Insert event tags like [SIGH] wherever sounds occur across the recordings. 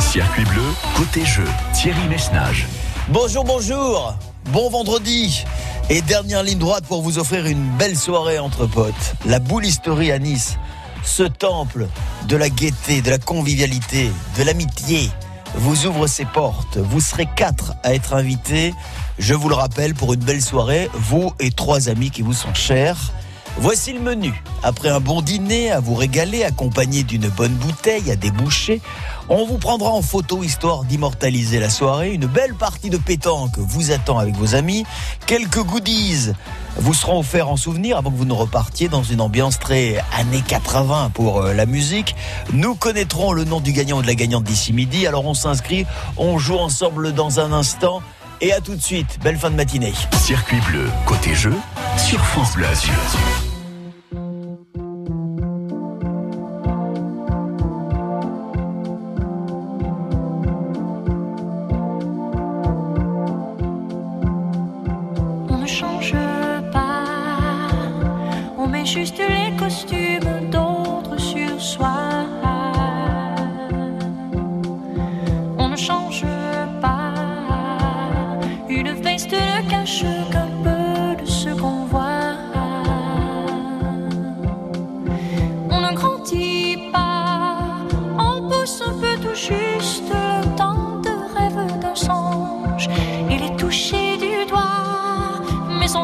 Circuit bleu, côté jeu, Thierry Messnage. Bonjour, bonjour. Bon vendredi. Et dernière ligne droite pour vous offrir une belle soirée entre potes. La boule historique à Nice. Ce temple de la gaieté, de la convivialité, de l'amitié vous ouvre ses portes. Vous serez quatre à être invités. Je vous le rappelle pour une belle soirée, vous et trois amis qui vous sont chers. Voici le menu. Après un bon dîner à vous régaler, accompagné d'une bonne bouteille à déboucher, on vous prendra en photo histoire d'immortaliser la soirée. Une belle partie de pétanque vous attend avec vos amis. Quelques goodies vous seront offerts en souvenir avant que vous ne repartiez dans une ambiance très années 80 pour euh, la musique. Nous connaîtrons le nom du gagnant ou de la gagnante d'ici midi. Alors on s'inscrit, on joue ensemble dans un instant. Et à tout de suite. Belle fin de matinée. Circuit bleu, côté jeu, sur France.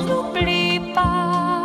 N'oublie pas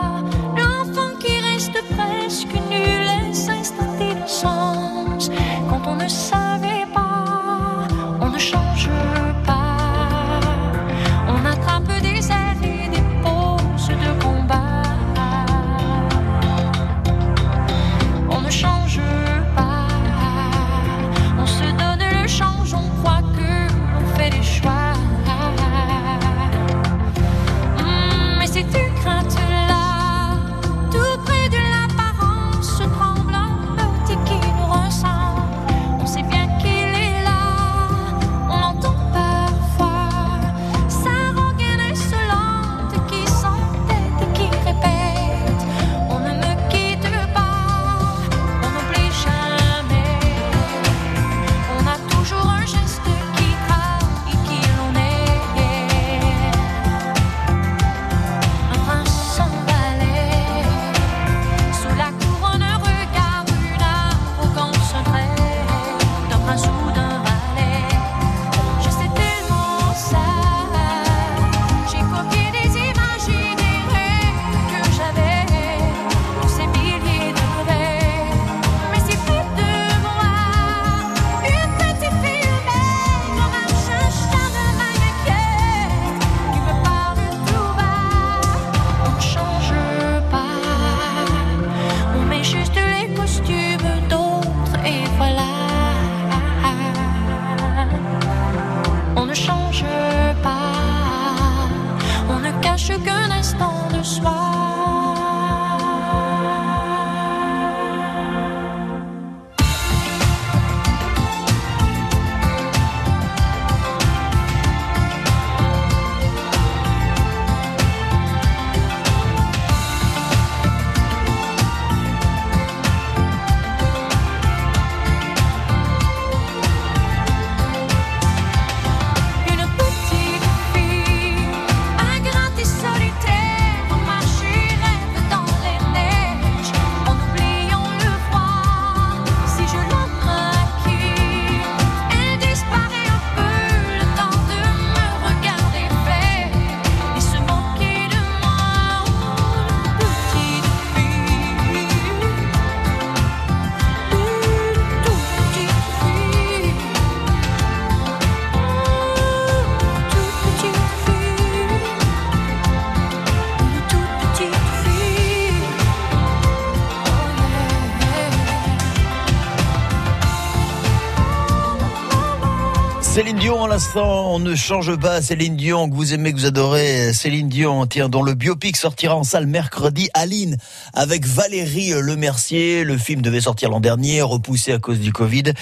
l'instant, on ne change pas. Céline Dion, que vous aimez, que vous adorez. Céline Dion, tiens, dont le biopic sortira en salle mercredi. Aline, avec Valérie Lemercier. Le film devait sortir l'an dernier, repoussé à cause du Covid.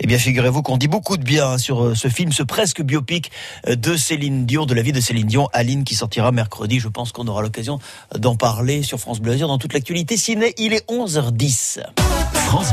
Eh bien, figurez-vous qu'on dit beaucoup de bien hein, sur euh, ce film, ce presque biopic euh, de Céline Dion, de la vie de Céline Dion. Aline qui sortira mercredi. Je pense qu'on aura l'occasion d'en parler sur France Bleu dans toute l'actualité ciné. Il est 11h10. France.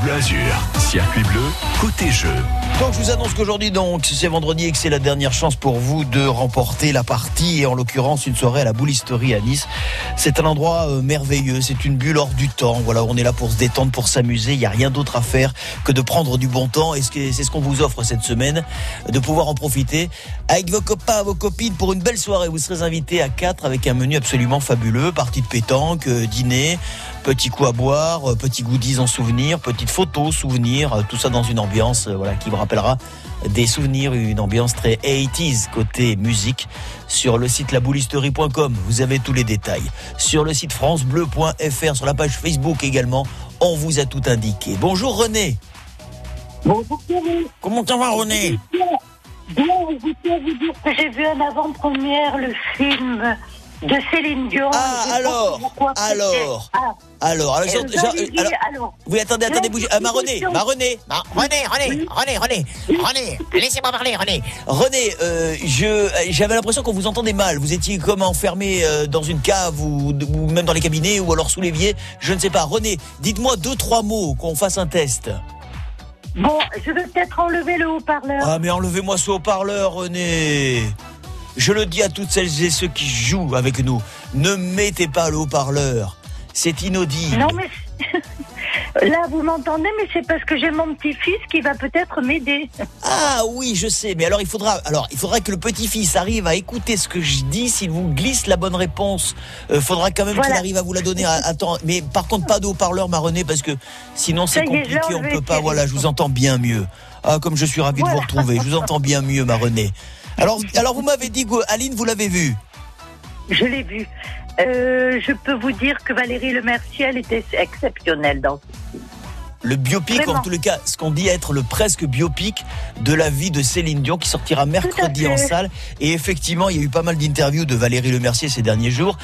Circuit bleu, côté jeu. Donc je vous annonce qu'aujourd'hui donc c'est vendredi et que c'est la dernière chance pour vous de remporter la partie et en l'occurrence une soirée à la boulisterie à Nice. C'est un endroit euh, merveilleux, c'est une bulle hors du temps. Voilà, on est là pour se détendre, pour s'amuser. Il n'y a rien d'autre à faire que de prendre du bon temps et c'est ce qu'on vous offre cette semaine, de pouvoir en profiter avec vos copains, vos copines pour une belle soirée. Vous serez invités à quatre avec un menu absolument fabuleux, partie de pétanque, euh, dîner, petit coup à boire, euh, petits goodies en souvenir, petites photos, souvenirs, euh, tout ça dans une ambiance euh, voilà qui vous rappellera des souvenirs, une ambiance très 80s côté musique sur le site laboulisterie.com. Vous avez tous les détails. Sur le site francebleu.fr, sur la page Facebook également, on vous a tout indiqué. Bonjour René. Bonjour Thierry. Comment ça va René? Bien, je vous dire que j'ai vu en avant-première le film de Céline Dion. Ah, sais alors, alors. Ah, Alors, alors, alors, alors, oui, attendez, attendez, bougez. Ah, ma René, ma René, ma René, René, René, René, René, laissez-moi parler, René. René, euh, je, j'avais l'impression qu'on vous entendait mal. Vous étiez comme enfermé euh, dans une cave ou, ou même dans les cabinets ou alors sous l'évier. Je ne sais pas. René, dites-moi deux, trois mots qu'on fasse un test. bon, je vais peut-être enlever le haut-parleur. Ah, mais enlevez-moi ce haut-parleur, René. Je le dis à toutes celles et ceux qui jouent avec nous. Ne mettez pas le haut-parleur. C'est inaudible. Non, mais [LAUGHS] là, vous m'entendez, mais c'est parce que j'ai mon petit-fils qui va peut-être m'aider. Ah oui, je sais, mais alors il faudra, alors il faudra que le petit-fils arrive à écouter ce que je dis. S'il vous glisse la bonne réponse, euh, faudra quand même qu'il arrive à vous la donner à, à temps. Mais par contre, pas de haut-parleur, ma René, parce que sinon c'est est, compliqué, on enlevé, peut pas. Voilà, je vous entends bien mieux. Ah, comme je suis ravi de vous retrouver, je vous entends bien mieux, ma René. Alors, alors vous m'avez dit Aline, vous l'avez vu. Je l'ai vu. Euh, je peux vous dire que Valérie Lemercier, elle était exceptionnelle dans Le biopic, Vraiment. en tous les cas, ce qu'on dit être le presque biopic de la vie de Céline Dion qui sortira mercredi en salle. Et effectivement, il y a eu pas mal d'interviews de Valérie Lemercier ces derniers jours.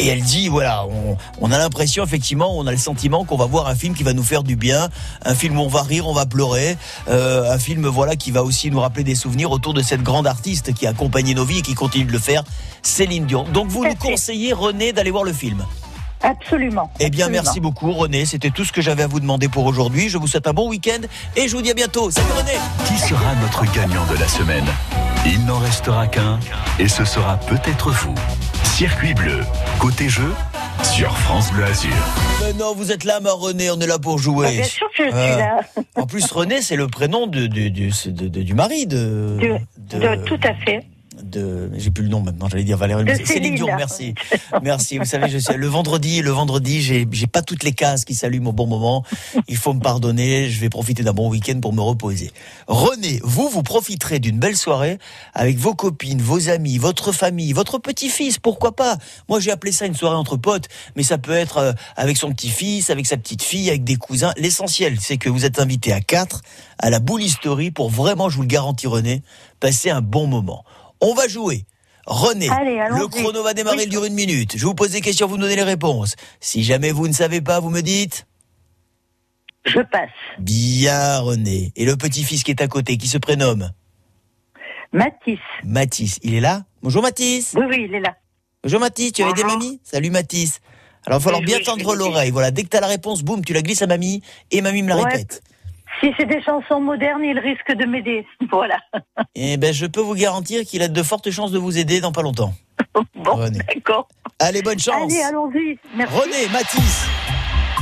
Et elle dit, voilà, on, on a l'impression, effectivement, on a le sentiment qu'on va voir un film qui va nous faire du bien, un film où on va rire, on va pleurer, euh, un film, voilà, qui va aussi nous rappeler des souvenirs autour de cette grande artiste qui a accompagné nos vies et qui continue de le faire, Céline Dion. Donc vous nous conseillez, René, d'aller voir le film? Absolument. Eh bien, absolument. merci beaucoup, René. C'était tout ce que j'avais à vous demander pour aujourd'hui. Je vous souhaite un bon week-end et je vous dis à bientôt. Salut, René. Qui sera notre gagnant de la semaine? Il n'en restera qu'un et ce sera peut-être vous. Circuit bleu, côté jeu, sur France Bleu Azur. Mais non, vous êtes là, ma René. On est là pour Ah, jouer. bien sûr que je suis Euh, là. En plus, René, c'est le prénom de, de- du- de- de- du mari de. De- de- tout à fait. De- j'ai plus le nom maintenant, j'allais dire Valérie. Mais c'est Céline. Dion, merci. Merci. Vous savez, je sais, le vendredi, le vendredi, j'ai, j'ai pas toutes les cases qui s'allument au bon moment. Il faut me pardonner. Je vais profiter d'un bon week-end pour me reposer. René, vous, vous profiterez d'une belle soirée avec vos copines, vos amis, votre famille, votre petit-fils, pourquoi pas? Moi, j'ai appelé ça une soirée entre potes, mais ça peut être euh, avec son petit-fils, avec sa petite fille, avec des cousins. L'essentiel, c'est que vous êtes invités à quatre à la boulisterie pour vraiment, je vous le garantis, René, passer un bon moment. On va jouer. René, Allez, le chrono va démarrer, Oui. il dure une minute. Je vous pose des questions, vous me donnez les réponses. Si jamais vous ne savez pas, vous me dites Je passe. Bien, René. Et le petit-fils qui est à côté, qui se prénomme Mathis. Mathis, il est là Bonjour Mathis. Oui, oui, il est là. Bonjour Mathis, tu avais des mamies Salut Mathis. Alors il va falloir Oui, bien oui, tendre l'oreille. Voilà, dès que tu as la réponse, boum, tu la glisses à mamie et mamie me la Ouais. répète. Si c'est des chansons modernes, il risque de m'aider. [LAUGHS] Voilà. Eh ben, je peux vous garantir qu'il a de fortes chances de vous aider dans pas longtemps. [LAUGHS] Bon, René. d'accord. Allez, bonne chance. Allez, allons-y. Merci. René, Mathis,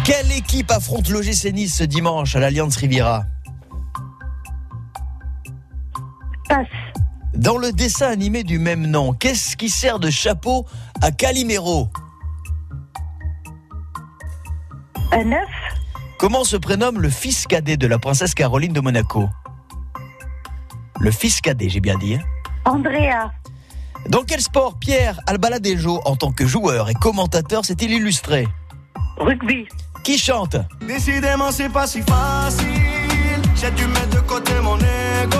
quelle équipe affronte l'OGC Nice ce dimanche à l'Alliance Riviera? Passe. Dans le dessin animé du même nom, qu'est-ce qui sert de chapeau à Calimero? Un œuf. Comment se prénomme le fils cadet de la princesse Caroline de Monaco? Le fils cadet, j'ai bien dit. hein Andrea. Dans quel sport Pierre Albaladejo, en tant que joueur et commentateur, s'est-il illustré? Rugby. Qui chante? Décidément, c'est pas si facile. J'ai dû mettre de côté mon ego.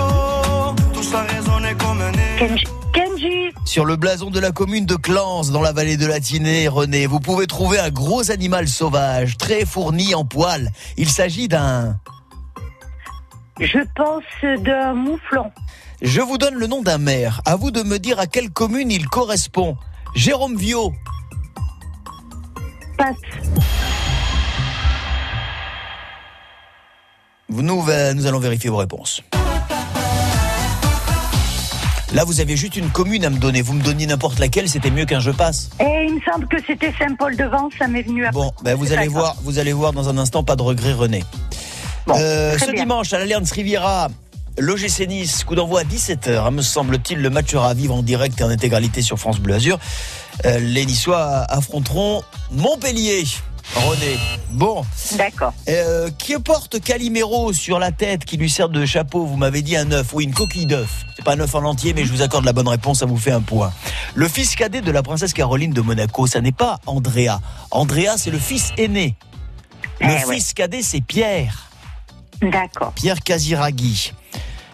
Tout ça résonnait comme un écho. Kenji. Kenji. Sur le blason de la commune de Clans, dans la vallée de la Tinée, René, vous pouvez trouver un gros animal sauvage, très fourni en poils. Il s'agit d'un... Je pense d'un mouflon. Je vous donne le nom d'un maire. À vous de me dire à quelle commune il correspond. Jérôme Viau. Passe. Nous allons vérifier vos réponses. Là, vous avez juste une commune à me donner. Vous me donniez n'importe laquelle, c'était mieux qu'un je passe. Et il me semble que c'était Saint-Paul-de-Vence, ça m'est venu après. Bon, ben vous allez voir, vous allez voir dans un instant, pas de regret, René. Bon, Euh, ce bien. dimanche à l'Alliance Riviera, l'OGC Nice, coup d'envoi à 17h, hein, me semble-t-il, le match sera à vivre en direct et en intégralité sur France Bleu Azur. Euh, les Niçois affronteront Montpellier. René. Bon, D'accord. euh, qui porte Calimero sur la tête, qui lui sert de chapeau Vous m'avez dit un œuf, oui, une coquille d'œuf. C'est pas un œuf en entier, mais je vous accorde la bonne réponse, ça vous fait un point. Le fils cadet de la princesse Caroline de Monaco, ça n'est pas Andrea. Andrea, c'est le fils aîné. Le Eh ouais. fils cadet, c'est Pierre. D'accord. Pierre Casiraghi.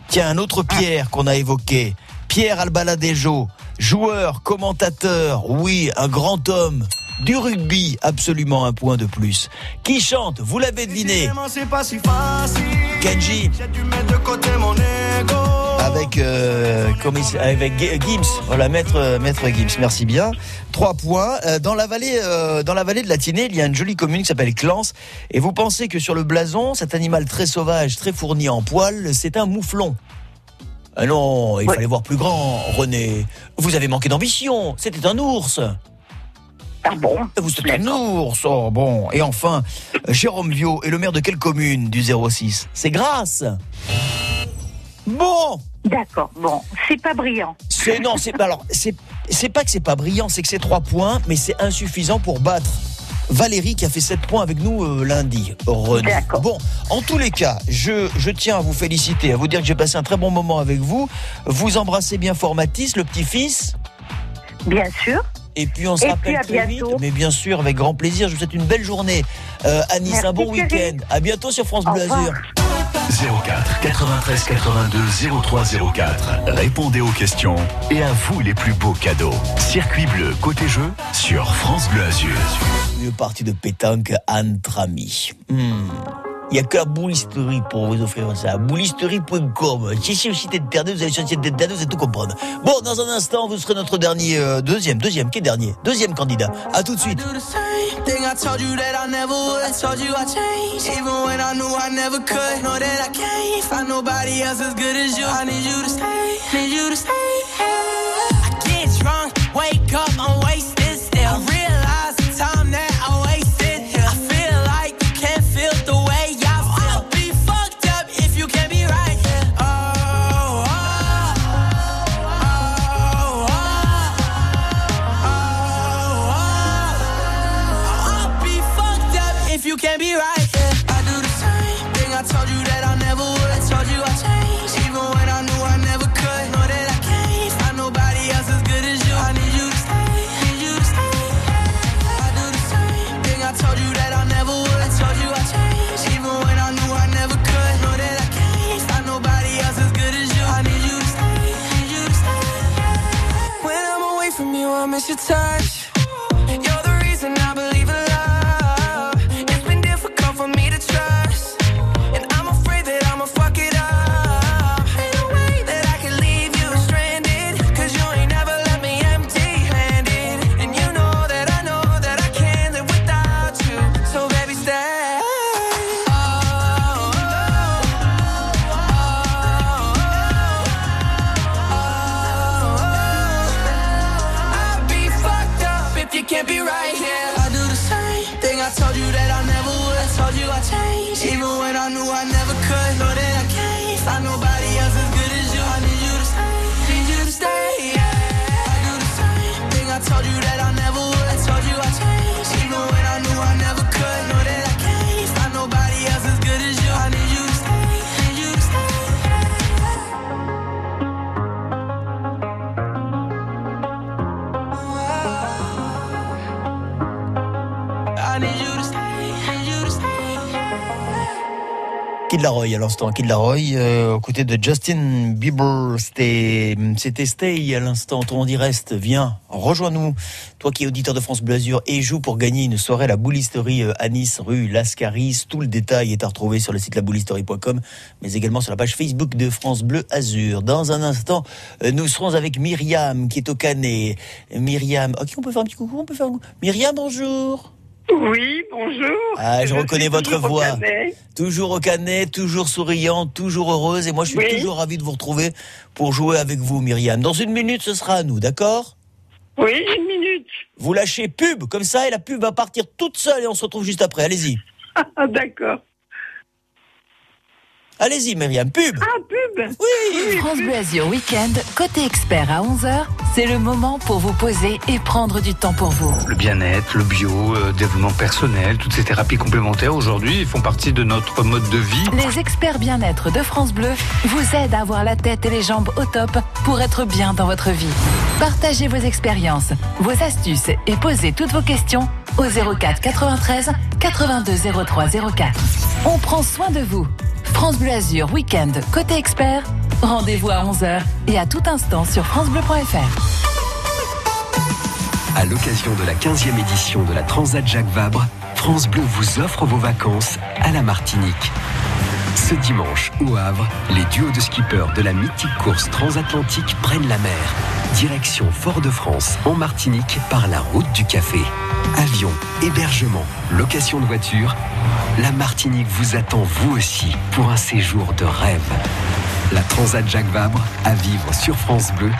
Tiens, un autre Pierre qu'on a évoqué. Pierre Albaladejo, joueur, commentateur, oui, un grand homme. Du rugby, absolument un point de plus. Qui chante, vous l'avez deviné. Kenji, avec, euh, avec Gi- Gims, voilà, maître, euh, maître Gims, merci bien. Trois points. Euh, Dans la vallée, euh, dans la vallée de la Tinée, il y a une jolie commune qui s'appelle Clans. Et vous pensez que sur le blason, cet animal très sauvage, très fourni en poils, c'est un mouflon. Ah non, il Ouais. fallait voir plus grand, René. Vous avez manqué d'ambition. C'était un ours. Ah bon Vous êtes un ours. Oh, bon. Et enfin, Jérôme Viau est le maire de quelle commune du 06 C'est Grasse. Bon. D'accord. Bon, c'est pas brillant. C'est non, c'est pas alors c'est c'est pas que c'est pas brillant, c'est que c'est trois points, mais c'est insuffisant pour battre Valérie qui a fait 7 points avec nous euh, lundi. René. Bon, en tous les cas, je, je tiens à vous féliciter, à vous dire que j'ai passé un très bon moment avec vous. Vous embrassez bien fort Mathis, le petit-fils. Bien sûr. Et puis on se Et rappelle très vite, mais bien sûr avec grand plaisir. Je vous souhaite une belle journée euh, à Nice, Merci, un bon week-end. À bientôt sur France Bleu. Azur. 04 93 82 03 04. Répondez aux questions et à vous les plus beaux cadeaux. Circuit bleu côté jeu sur France Bleu Azur. Une partie de pétanque entre amis. Hmm. Il n'y a qu'à Boulisterie pour vous offrir ça. Boulisterie.com. Si c'est aussi tête perdue, vous allez sur le site perdue, vous allez tout comprendre. Bon, dans un instant, vous serez notre dernier, euh, deuxième, deuxième, qui est dernier? Deuxième candidat. À tout de suite. do the same thing Kid Laroi à l'instant, Kid Laroi, euh, aux côtés de Justin Bieber. C'était, Stay à l'instant. Ton dit reste, viens, rejoins-nous. Toi qui es auditeur de France Bleu Azur et joue pour gagner une soirée à la boulisterie euh, à Nice, rue Lascaris. Tout le détail est à retrouver sur le site laboulisterie.com, mais également sur la page Facebook de France Bleu Azur. Dans un instant, euh, nous serons avec Myriam qui est au Canet. Myriam, à on peut faire un petit coucou? On peut faire un. Myriam, bonjour. Oui, bonjour. Ah, je reconnais votre toujours au voix. canet. Toujours au canet, toujours souriante, toujours heureuse. Et moi, je suis Oui. toujours ravi de vous retrouver pour jouer avec vous, Myriam. Dans une minute, ce sera à nous, d'accord? Oui, une minute. Vous lâchez pub, comme ça, et la pub va partir toute seule et on se retrouve juste après. Allez-y. [LAUGHS] Ah, D'accord. Allez-y, Myriam, pub Ah, pub Oui France Bleu Azur Weekend, côté expert à 11h, c'est le moment pour vous poser et prendre du temps pour vous. Le bien-être, le bio, euh, développement personnel, toutes ces thérapies complémentaires aujourd'hui font partie de notre mode de vie. Les experts bien-être de France Bleu vous aident à avoir la tête et les jambes au top pour être bien dans votre vie. Partagez vos expériences, vos astuces et posez toutes vos questions au 04 93 82 03 04. On prend soin de vous. France Bleu Azur Weekend côté expert. Rendez-vous à 11h et à tout instant sur francebleu.fr. À l'occasion de la 15e édition de la Transat Jacques Vabre, France Bleu vous offre vos vacances à la Martinique. Ce dimanche, au Havre, les duos de skippers de la mythique course transatlantique prennent la mer. Direction Fort-de-France, en Martinique, par la route du café. Avion, hébergement, location de voiture, la Martinique vous attend vous aussi pour un séjour de rêve. La Transat Jacques Vabre à vivre sur France Bleu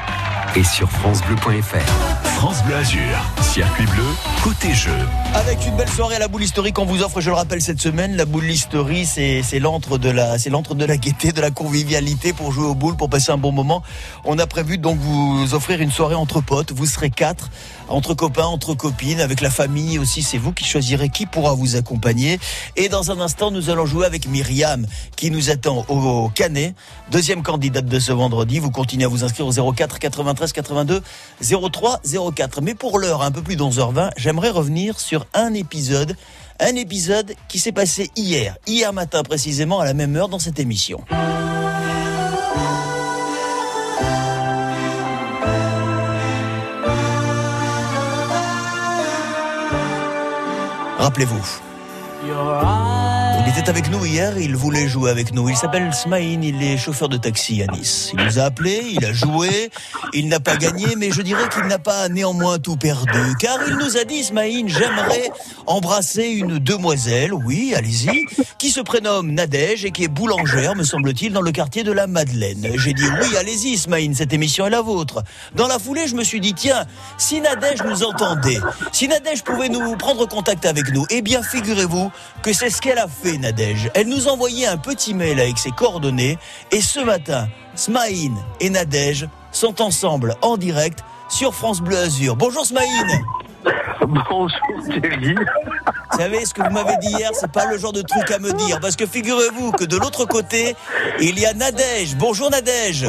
et sur francebleu.fr. Bleu Azur, circuit bleu, côté jeu. Avec une belle soirée à la boule historique qu'on vous offre, je le rappelle cette semaine, la boule historique, c'est c'est l'antre de la c'est l'antre de la gaieté, de la convivialité pour jouer aux boules, pour passer un bon moment. On a prévu donc vous offrir une soirée entre potes. Vous serez quatre, entre copains, entre copines, avec la famille aussi. C'est vous qui choisirez qui pourra vous accompagner. Et dans un instant, nous allons jouer avec Myriam qui nous attend au Canet, deuxième candidate de ce vendredi. Vous continuez à vous inscrire au 04 93 82 03 04. Mais pour l'heure, un peu plus de 11h20, j'aimerais revenir sur un épisode, un épisode qui s'est passé hier, hier matin précisément à la même heure dans cette émission. Rappelez-vous. Il était avec nous hier, il voulait jouer avec nous. Il s'appelle Smaïn, il est chauffeur de taxi à Nice. Il nous a appelé, il a joué, il n'a pas gagné, mais je dirais qu'il n'a pas néanmoins tout perdu. Car il nous a dit, Smaïn, j'aimerais embrasser une demoiselle, oui, allez-y, qui se prénomme Nadège et qui est boulangère, me semble-t-il, dans le quartier de la Madeleine. J'ai dit, oui, allez-y, Smaïn, cette émission est la vôtre. Dans la foulée, je me suis dit, tiens, si Nadège nous entendait, si Nadège pouvait nous prendre contact avec nous, eh bien, figurez-vous que c'est ce qu'elle a fait, Nadège. Elle nous envoyait un petit mail avec ses coordonnées et ce matin, Smaïn et Nadège sont ensemble en direct sur France Bleu Azur. Bonjour Smaïn Bonjour Thierry. Vous savez, ce que vous m'avez dit hier, c'est pas le genre de truc à me dire. Parce que figurez-vous que de l'autre côté, il y a Nadège. Bonjour Nadège.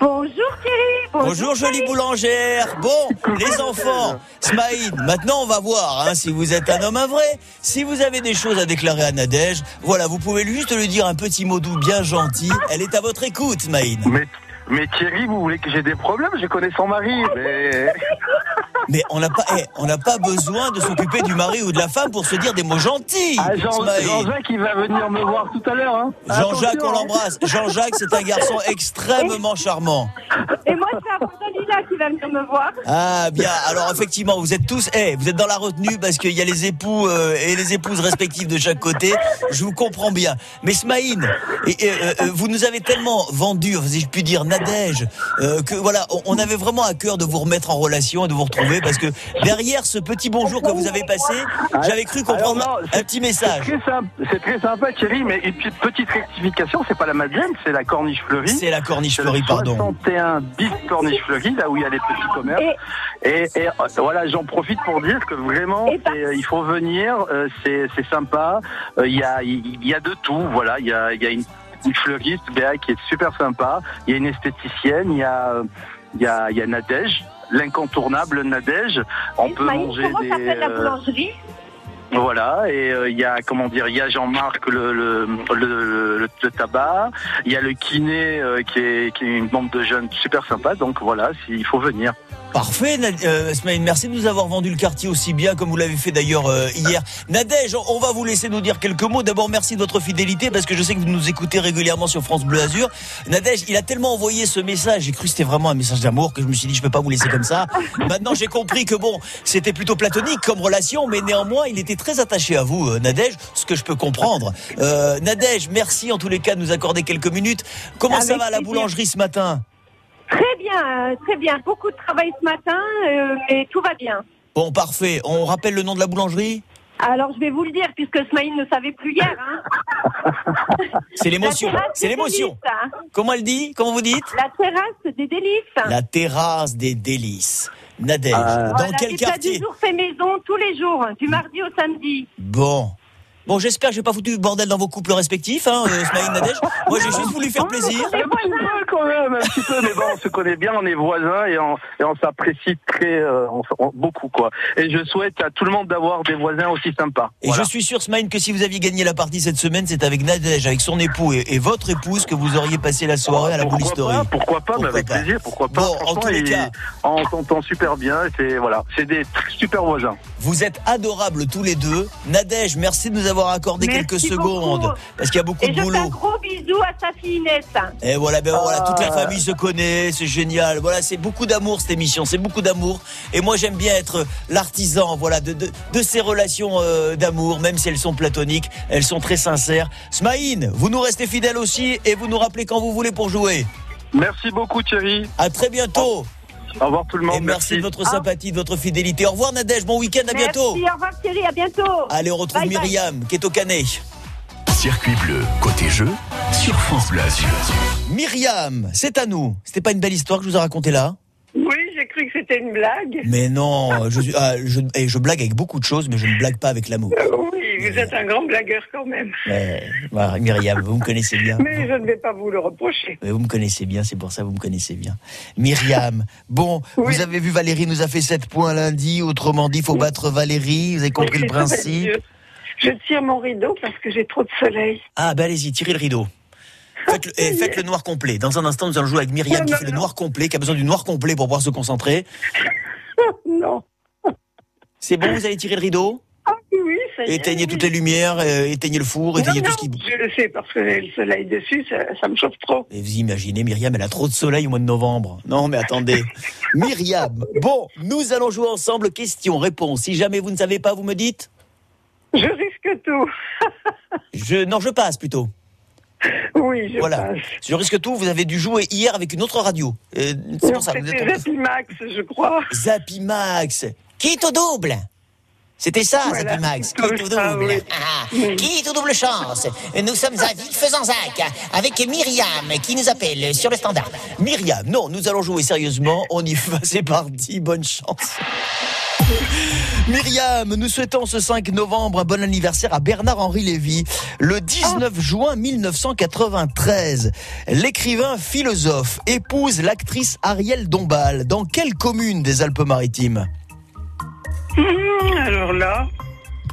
Bonjour Thierry. Bonjour jolie boulangère. Bon, les [LAUGHS] enfants, Smaïn, maintenant on va voir hein, si vous êtes un homme un vrai. Si vous avez des choses à déclarer à Nadège, voilà, vous pouvez juste lui dire un petit mot doux bien gentil. Elle est à votre écoute, Smaïn. Mais, mais Thierry, vous voulez que j'ai des problèmes? Je connais son mari, mais... [LAUGHS] Mais on n'a pas, eh, on n'a pas besoin de s'occuper du mari ou de la femme pour se dire des mots gentils. Ah, Jean-. Jean-Jacques, il va venir me voir tout à l'heure. Hein. Jean-Jacques, Attention, on hein. l'embrasse. Jean-Jacques, c'est un garçon [LAUGHS] extrêmement charmant. Et moi, c'est Qui va venir me voir. Ah bien, alors effectivement, vous êtes tous, eh, vous êtes dans la retenue parce qu'il y a les époux euh, et les épouses respectives de chaque côté. Je vous comprends bien. Mais Smaïn, et, et, euh, euh, vous nous avez tellement vendu, si je puis dire, Nadège, euh, que voilà, on, on avait vraiment à cœur de vous remettre en relation et de vous retrouver parce que derrière ce petit bonjour que vous avez passé, j'avais cru comprendre Alors non, un petit message. C'est très, sympa, c'est très sympa, Thierry, mais une petite- petite rectification, c'est pas la Madeleine, c'est la Corniche Fleurie. C'est la Corniche C'est Fleurie, le pardon. 61 bis Corniche Fleurie, là où il y a les petits commerces. Et, et, euh, voilà, j'en profite pour dire que vraiment, euh, il faut venir, euh, c'est, sympa. Euh, Il y, a, y a de tout, voilà. Il y a, y a une, une fleuriste, Béa, qui est super sympa. Il y a une esthéticienne, il y a, y a, y a Nadège, l'incontournable Nadège. On peut manger des. la boulangerie? Voilà, et euh, il y a comment dire, il y a Jean-Marc le le, tabac, il y a le kiné euh, qui, est, qui est une bande de jeunes super sympa, donc voilà, s'il faut venir. Parfait, euh, merci de nous avoir vendu le quartier aussi bien comme vous l'avez fait d'ailleurs euh, hier. Nadège, on- va vous laisser nous dire quelques mots. D'abord, merci de votre fidélité parce que je sais que vous nous écoutez régulièrement sur France Bleu Azur. Nadège, il a tellement envoyé ce message, j'ai cru que c'était vraiment un message d'amour que je me suis dit je peux pas vous laisser comme ça. Maintenant, j'ai compris que bon, c'était plutôt platonique comme relation, mais néanmoins, il était très attaché à vous, euh, Nadège, ce que je peux comprendre. Euh, Nadège, merci en tous les cas de nous accorder quelques minutes. Comment ça va à la boulangerie ce matin? Très bien, euh, très bien. Beaucoup de travail ce matin, euh, mais tout va bien. Bon, parfait. On rappelle le nom de la boulangerie? Alors, je vais vous le dire, puisque Smaïn ne savait plus hier. Hein. [LAUGHS] C'est l'émotion. C'est l'émotion. hein. Comment elle dit? Comment vous dites? La terrasse des délices. La terrasse des délices. Nadège, Ah. dans Voilà, quel les plats quartier du jour fait maison tous les jours, du mardi au samedi. Bon. Bon, j'espère que j'ai pas foutu le bordel dans vos couples respectifs, hein, euh, Smaïn [LAUGHS] Nadège. Moi, j'ai juste voulu faire plaisir. Quand même, un petit peu, mais bon, on se connaît bien, on est voisins et on, et on s'apprécie très euh, on- on- beaucoup quoi. Et je souhaite à tout le monde d'avoir des voisins aussi sympas. Et je suis sûr, Smaïn, que si vous aviez gagné la partie cette semaine, c'est avec Nadège, avec son époux et, et votre épouse que vous auriez passé la soirée à la pourquoi boulisterie. pas, pourquoi pas, mais Pourquoi avec pas. plaisir, pourquoi pas. Bon, en tous les cas. on s'entend super bien. C'est voilà, c'est des super voisins. Vous êtes adorables tous les deux. Nadège, merci de nous avoir accordé Merci quelques beaucoup. secondes. Parce qu'il y a beaucoup Et de je fais un boulot. gros bisou à sa fille Inès. Et voilà, ben voilà, toute la Ah. famille se connaît, c'est génial. Voilà, c'est beaucoup d'amour cette émission, c'est beaucoup d'amour. Et moi, j'aime bien être l'artisan, voilà, de, de, de ces relations euh, d'amour, même si elles sont platoniques, elles sont très sincères. Smaïn, vous nous restez fidèles aussi et vous nous rappelez quand vous voulez pour jouer. Merci beaucoup Thierry. À très bientôt. Au revoir tout le monde. Et merci, de votre sympathie, de votre fidélité. Au revoir Nadège, bon week-end, à bientôt. Merci, au revoir Thierry, à bientôt. Allez, on retrouve Bye bye. Myriam qui est au Canet. Circuit bleu, côté jeu, sur France Bleu Azur. Myriam, c'est à nous. C'était pas une belle histoire que je vous ai racontée là Oui, j'ai cru que c'était une blague. Mais non, je, ah, je, et je blague avec beaucoup de choses, mais je ne blague pas avec l'amour. Oui, vous êtes un grand blagueur quand même. Ouais, voilà, Myriam, vous me connaissez bien. Mais je ne vais pas vous le reprocher. Mais Vous me connaissez bien, c'est pour ça que vous me connaissez bien. Myriam, bon, vous avez vu Valérie nous a fait 7 points lundi, autrement dit, il faut battre Valérie, vous avez compris le [LAUGHS] principe Je tire mon rideau parce que j'ai trop de soleil. Ah, ben allez-y, tirez le rideau. Faites le, eh, [LAUGHS] faites le noir complet. Dans un instant, nous allons jouer avec Myriam qui fait le noir complet, qui a besoin du noir complet pour pouvoir se concentrer. [LAUGHS] Non. C'est bon, vous allez tirer le rideau? Ah oui. Éteignez toutes les lumières, euh, éteignez le four, éteignez Non, tout ce qui... non, Je le sais parce que le soleil dessus, ça, ça me chauffe trop. Et vous imaginez, Myriam, elle a trop de soleil au mois de novembre. Non, mais attendez. [LAUGHS] Myriam, bon, nous allons jouer ensemble. Question, réponse. Si jamais vous ne savez pas, vous me dites Je risque tout. [LAUGHS] je, Non, je passe plutôt. Oui, je voilà. passe. Je risque tout, vous avez dû jouer hier avec une autre radio. Euh, c'est pour ça. vous êtes C'était Zapimax, je crois. Zapimax. Qui est au double? C'était ça, Voilà, Zapimax. Qui comme est au ça, double. Ah, Oui. Qui est au double chance Nous sommes à Villefezanzac avec Myriam qui nous appelle sur le standard. Myriam, non, nous allons jouer sérieusement. On y va, c'est parti. Bonne chance. Myriam, nous souhaitons ce 5 novembre un bon anniversaire à Bernard-Henri Lévy. Le 19 juin 1993, l'écrivain philosophe épouse l'actrice Ariel Dombal. Dans quelle commune des Alpes-Maritimes? Hum, alors là,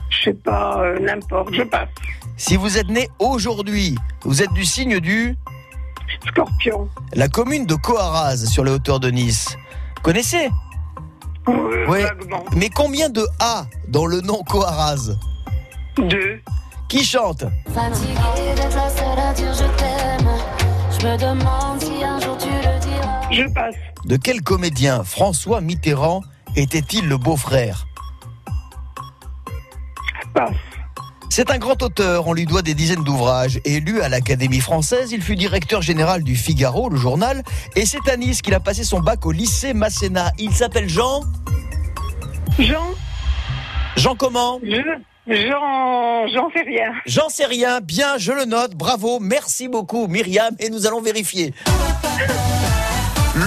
je sais pas, euh, n'importe, je passe. Si vous êtes né aujourd'hui, vous êtes du signe du Scorpion. La commune de Coaraz sur les hauteurs de Nice. Connaissez? Euh, Oui. vaguement. Mais combien de A dans le nom Coaraz Deux. Qui chante? Fatiguée d'être la seule à dire je t'aime. Je me demande si un jour tu le diras. Je passe. De quel comédien François Mitterrand était-il le beau-frère Passe. C'est un grand auteur, on lui doit des dizaines d'ouvrages. Élu à l'Académie française, il fut directeur général du Figaro, le journal, et c'est à Nice qu'il a passé son bac au lycée Masséna. Il s'appelle Jean Jean Jean comment Je. Jean. J'en sais rien. J'en sais rien, bien, je le note, bravo, merci beaucoup Myriam, et nous allons vérifier.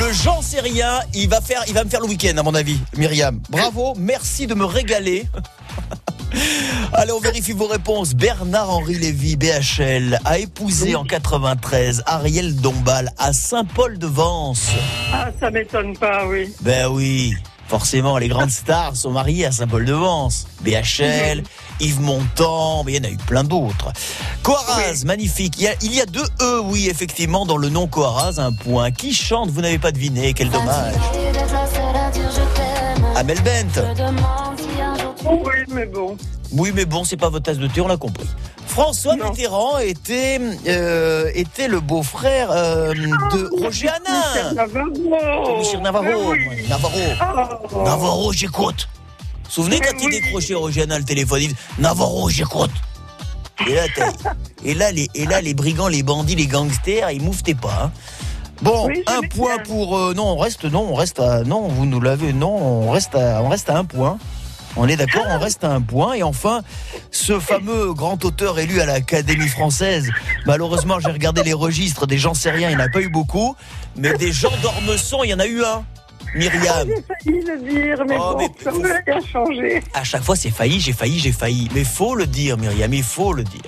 Le Jean sais rien, il va, faire, il va me faire le week-end à mon avis, Myriam. Bravo, merci de me régaler. [LAUGHS] Allez, on vérifie vos réponses. Bernard-Henri Lévy, BHL, a épousé en 93 Ariel Dombal à Saint-Paul-de-Vence. Ah, ça m'étonne pas, oui. Ben oui, forcément, les grandes stars sont mariées à Saint-Paul-de-Vence. BHL, Yves Montand, mais il y en a eu plein d'autres. Coaraz, magnifique. Il y, a, il y a deux E, oui, effectivement, dans le nom Coaraz, un point. Qui chante Vous n'avez pas deviné, quel dommage. Amel Bent. Oui, mais bon. Oui, mais bon, c'est pas votre tasse de thé, on l'a compris. François Non. Mitterrand était, euh, était le beau-frère euh, de Roger Michel Hanin. Navarro. Michel Navarro. Oui. Navarro. Oh. Navarro, j'écoute. Souvenez quand il décrochait Rogiana le téléphone, il dit Navarro, j'écoute. Et là, t'as- et là, les, et là, les brigands, les bandits, les gangsters, ils mouftaient pas. hein. Bon, Oui, un point bien. pour. euh, non, on reste. Non, on reste à. Non, vous nous l'avez. Non, on reste à, on reste à un point. On est d'accord, on reste à un point. Et enfin, ce fameux grand auteur élu à l'Académie française. Malheureusement, j'ai regardé les registres des gens sériens, il n'y en a pas eu beaucoup. Mais des gens d'Ormesson, il y en a eu un. Myriam. J'ai failli le dire, mais Oh, bon, mais- ça n'a rien changé. À chaque fois, c'est failli, j'ai failli, j'ai failli. Mais faut le dire, Myriam, il faut le dire.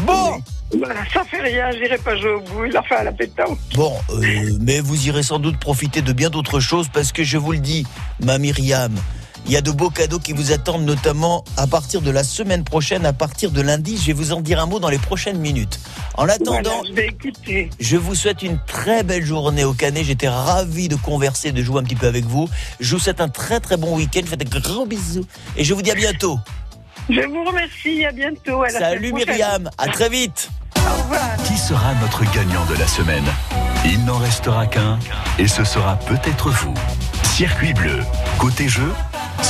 Bon, Bah, ça fait rien, j'irai pas jouer au bout, il a fait à la pétanque. bon, euh, mais vous irez sans doute profiter de bien d'autres choses parce que je vous le dis, ma Myriam, il y a de beaux cadeaux qui vous attendent, notamment à partir de la semaine prochaine, à partir de lundi. Je vais vous en dire un mot dans les prochaines minutes. En attendant, Voilà, je vous souhaite une très belle journée au Canet. J'étais ravi de converser, de jouer un petit peu avec vous. Je vous souhaite un très très bon week-end. Faites de gros bisous. Et je vous dis à bientôt. Je vous remercie, à bientôt. à la Salut. Myriam. À très vite. Au revoir. Qui sera notre gagnant de la semaine? Il n'en restera qu'un et ce sera peut-être vous. Circuit bleu, côté jeu,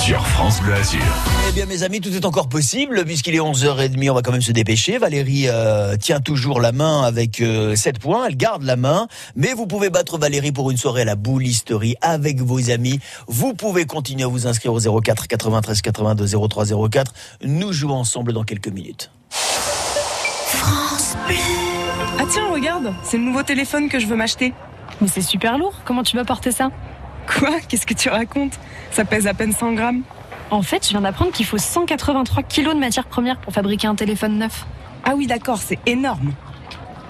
sur France Bleu Azur. Eh bien mes amis, tout est encore possible puisqu'il est 11h30. On va quand même se dépêcher. Valérie euh, tient toujours la main avec euh, 7 points. Elle garde la main. Mais vous pouvez battre Valérie pour une soirée à la boulisterie avec vos amis. Vous pouvez continuer à vous inscrire au 04 93 82 03 04. Nous jouons ensemble dans quelques minutes. Ah tiens, regarde, c'est le nouveau téléphone que je veux m'acheter. Mais c'est super lourd, comment tu vas porter ça? Quoi? Qu'est-ce que tu racontes? Ça pèse à peine 100 grammes. En fait, je viens d'apprendre qu'il faut 183 kilos de matières premières pour fabriquer un téléphone neuf. Ah oui, d'accord, c'est énorme.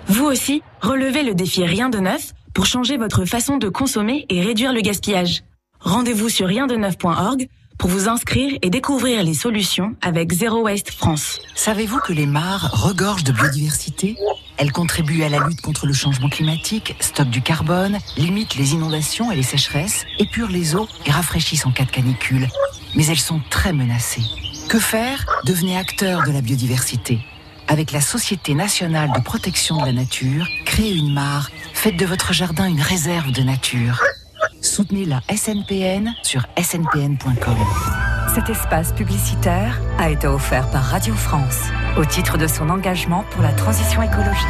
Vous aussi, relevez le défi Rien de neuf pour changer votre façon de consommer et réduire le gaspillage. Rendez-vous sur riendeneuf.org pour vous inscrire et découvrir les solutions avec Zero Waste France. Savez-vous que les mares regorgent de biodiversité? Elles contribuent à la lutte contre le changement climatique, stockent du carbone, limitent les inondations et les sécheresses, épurent les eaux et rafraîchissent en cas de canicule. Mais elles sont très menacées. Que faire? Devenez acteur de la biodiversité. Avec la Société nationale de protection de la nature, créez une mare, faites de votre jardin une réserve de nature. Soutenez la SNPN sur snpn.com. Cet espace publicitaire a été offert par Radio France au titre de son engagement pour la transition écologique.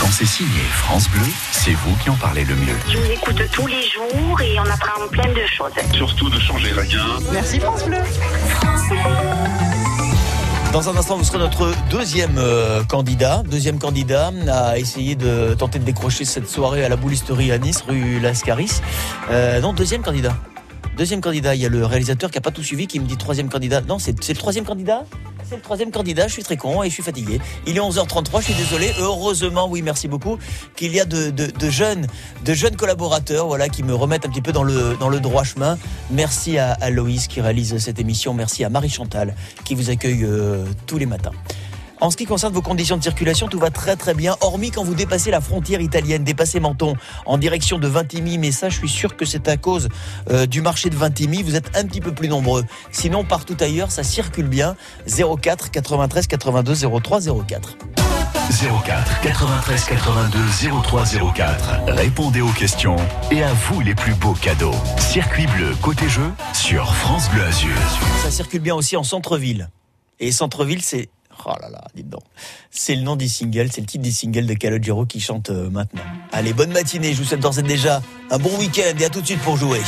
Quand c'est signé France Bleu, c'est vous qui en parlez le mieux. Je vous écoute tous les jours et on apprend plein de choses. Surtout ne changez rien. Merci France Bleu. Dans un instant, vous serez notre deuxième euh, candidat, deuxième candidat à essayer de tenter de décrocher cette soirée à la boulisterie à Nice, rue Lascaris. Euh, non, deuxième candidat. Deuxième candidat, il y a le réalisateur qui a pas tout suivi, qui me dit troisième candidat. Non, c'est le troisième candidat? C'est le troisième candidat, je suis très con et je suis fatigué. Il est 11h33, je suis désolé. Heureusement, oui, merci beaucoup, qu'il y a de, jeunes, de jeunes collaborateurs, voilà, qui me remettent un petit peu dans le, droit chemin. Merci à, Loïs qui réalise cette émission. Merci à Marie Chantal qui vous accueille euh, tous les matins. En ce qui concerne vos conditions de circulation, tout va très très bien, hormis quand vous dépassez la frontière italienne, dépassez Menton en direction de Vintimille. Mais ça, je suis sûr que c'est à cause euh, du marché de Vintimille. Vous êtes un petit peu plus nombreux. Sinon, partout ailleurs, ça circule bien. 04 93 82 03 04. 04 93 82 03 04. Répondez aux questions et à vous les plus beaux cadeaux. Circuit bleu côté jeu sur France Bleu Azur. Ça circule bien aussi en centre-ville. Et centre-ville, c'est. Oh là là, dites donc. C'est le nom du single, c'est le titre du single de Calogero qui chante euh, maintenant. Allez, bonne matinée, je vous souhaite d'ores et déjà un bon week-end et à tout de suite pour jouer.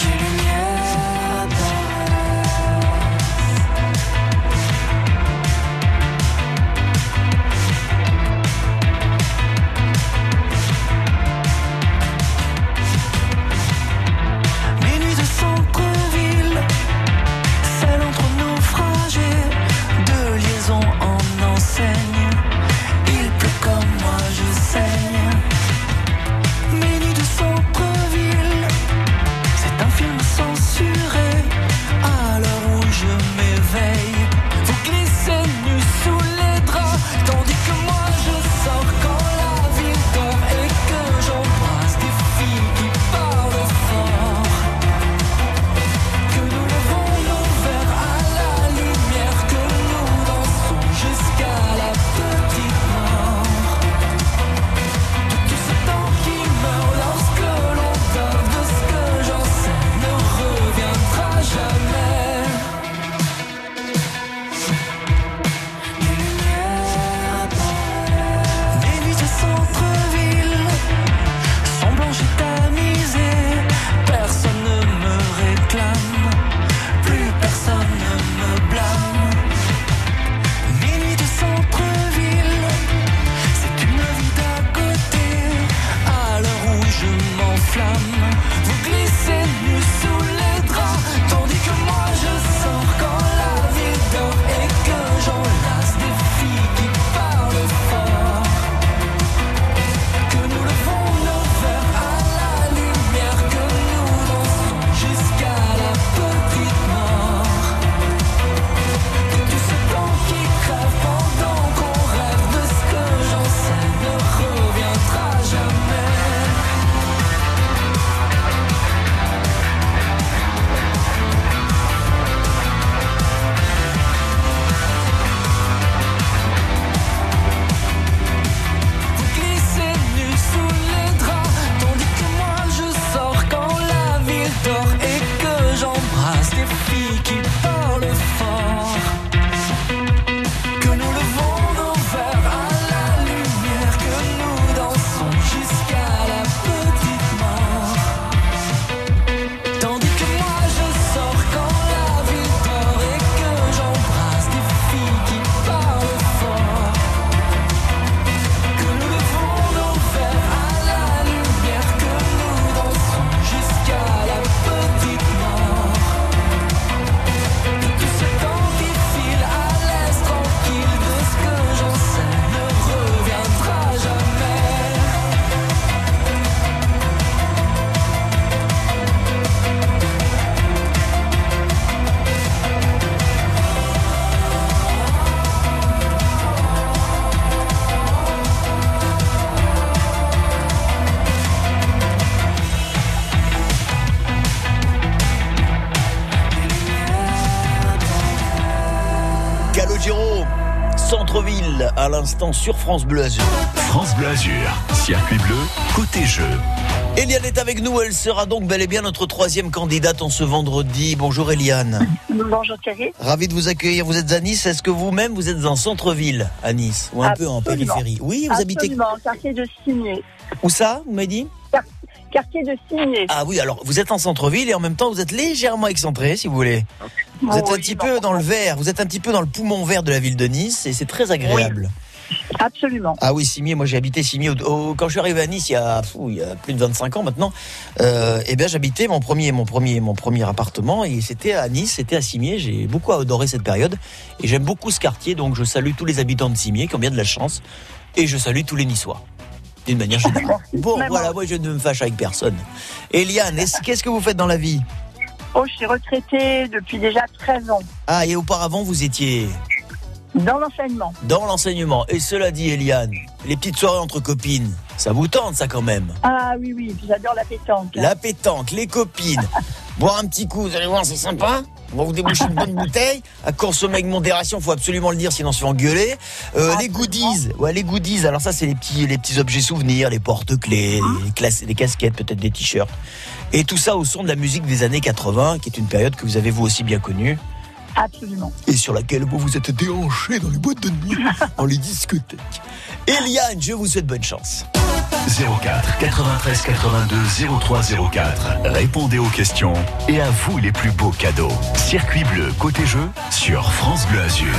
Sur France Bleu Azur. France Bleu Azur, circuit bleu, côté jeu. Eliane est avec nous, elle sera donc bel et bien notre troisième candidate en ce vendredi. Bonjour Eliane. Bonjour Thierry. Ravi de vous accueillir. Vous êtes à Nice. Est-ce que vous-même vous êtes en centre-ville à Nice ou un peu en périphérie Oui, vous habitez Absolument, quartier de Signé. où ça Vous m'avez dit Quartier de Signé. Ah oui, alors vous êtes en centre-ville et en même temps vous êtes légèrement excentré, si vous voulez. Vous êtes un petit peu dans le vert, vous êtes un petit peu dans le poumon vert de la ville de Nice et c'est très agréable. Absolument. Ah oui, Cimier, moi j'ai habité au- quand je suis arrivé à Nice il y a, fou, il y a plus de 25 ans maintenant, euh, eh bien j'habitais mon premier, mon, premier, mon premier appartement et c'était à Nice, c'était à Cimier. J'ai beaucoup adoré cette période et j'aime beaucoup ce quartier, donc je salue tous les habitants de Cimier qui ont bien de la chance et je salue tous les Niçois. D'une manière générale. [LAUGHS] Bon, voilà, moi je ne me fâche avec personne. Eliane, est-ce- qu'est-ce que vous faites dans la vie? Oh, je suis retraitée depuis déjà 13 ans. Ah, et auparavant vous étiez Dans l'enseignement. dans l'enseignement. Et cela dit, Eliane, les petites soirées entre copines, ça vous tente ça quand même? Ah oui, oui, j'adore la pétanque. La pétanque, les copines, [LAUGHS] boire un petit coup, vous allez voir, c'est sympa. On va vous déboucher une bonne bouteille. À consommer avec modération, faut absolument le dire, sinon on se fait engueuler. Euh, les goodies, ouais, les goodies. Alors ça, c'est les petits, les petits objets souvenirs, les porte-clés, les, classes- les casquettes, peut-être des t-shirts. Et tout ça au son de la musique des années 80, qui est une période que vous avez vous aussi bien connue Absolument. et sur laquelle vous vous êtes déhanché dans les boîtes de nuit, [LAUGHS] dans les discothèques. Eliane, je vous souhaite bonne chance. 04 93 82 03 04. Répondez aux questions et à vous les plus beaux cadeaux. Circuit bleu côté jeu sur France Bleu Azur.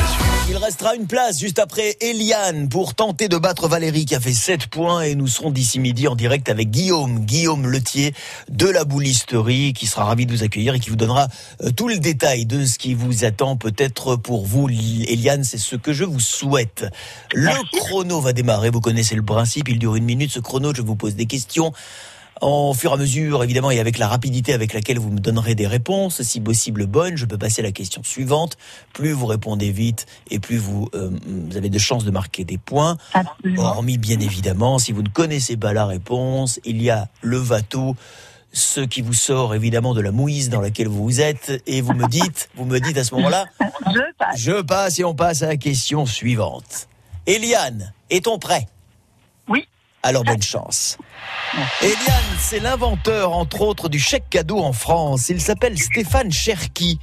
Il restera une place juste après Eliane pour tenter de battre Valérie qui a fait 7 points et nous serons d'ici midi en direct avec Guillaume, Guillaume Letier de la boulisterie qui sera ravi de vous accueillir et qui vous donnera euh, tout le détail de ce qui vous attend peut-être pour vous. Eliane, c'est ce que je vous souhaite. Le chrono va démarrer, vous connaissez le principe, il dure une minute ce chrono, je vous pose des questions. En fur et à mesure, évidemment, et avec la rapidité avec laquelle vous me donnerez des réponses, si possible bonnes, je peux passer à la question suivante. Plus vous répondez vite et plus vous, euh, vous avez de chances de marquer des points. Hormis, bien évidemment, si vous ne connaissez pas la réponse, il y a le vato, ce qui vous sort évidemment de la mouise dans laquelle vous êtes, et vous me dites, [LAUGHS] vous me dites à ce moment-là, Je passe. je passe et on passe à la question suivante. Eliane, est-on prêt? Oui. Alors bonne chance. Eliane, c'est l'inventeur, entre autres, du chèque cadeau en France. Il s'appelle Stéphane Cherki.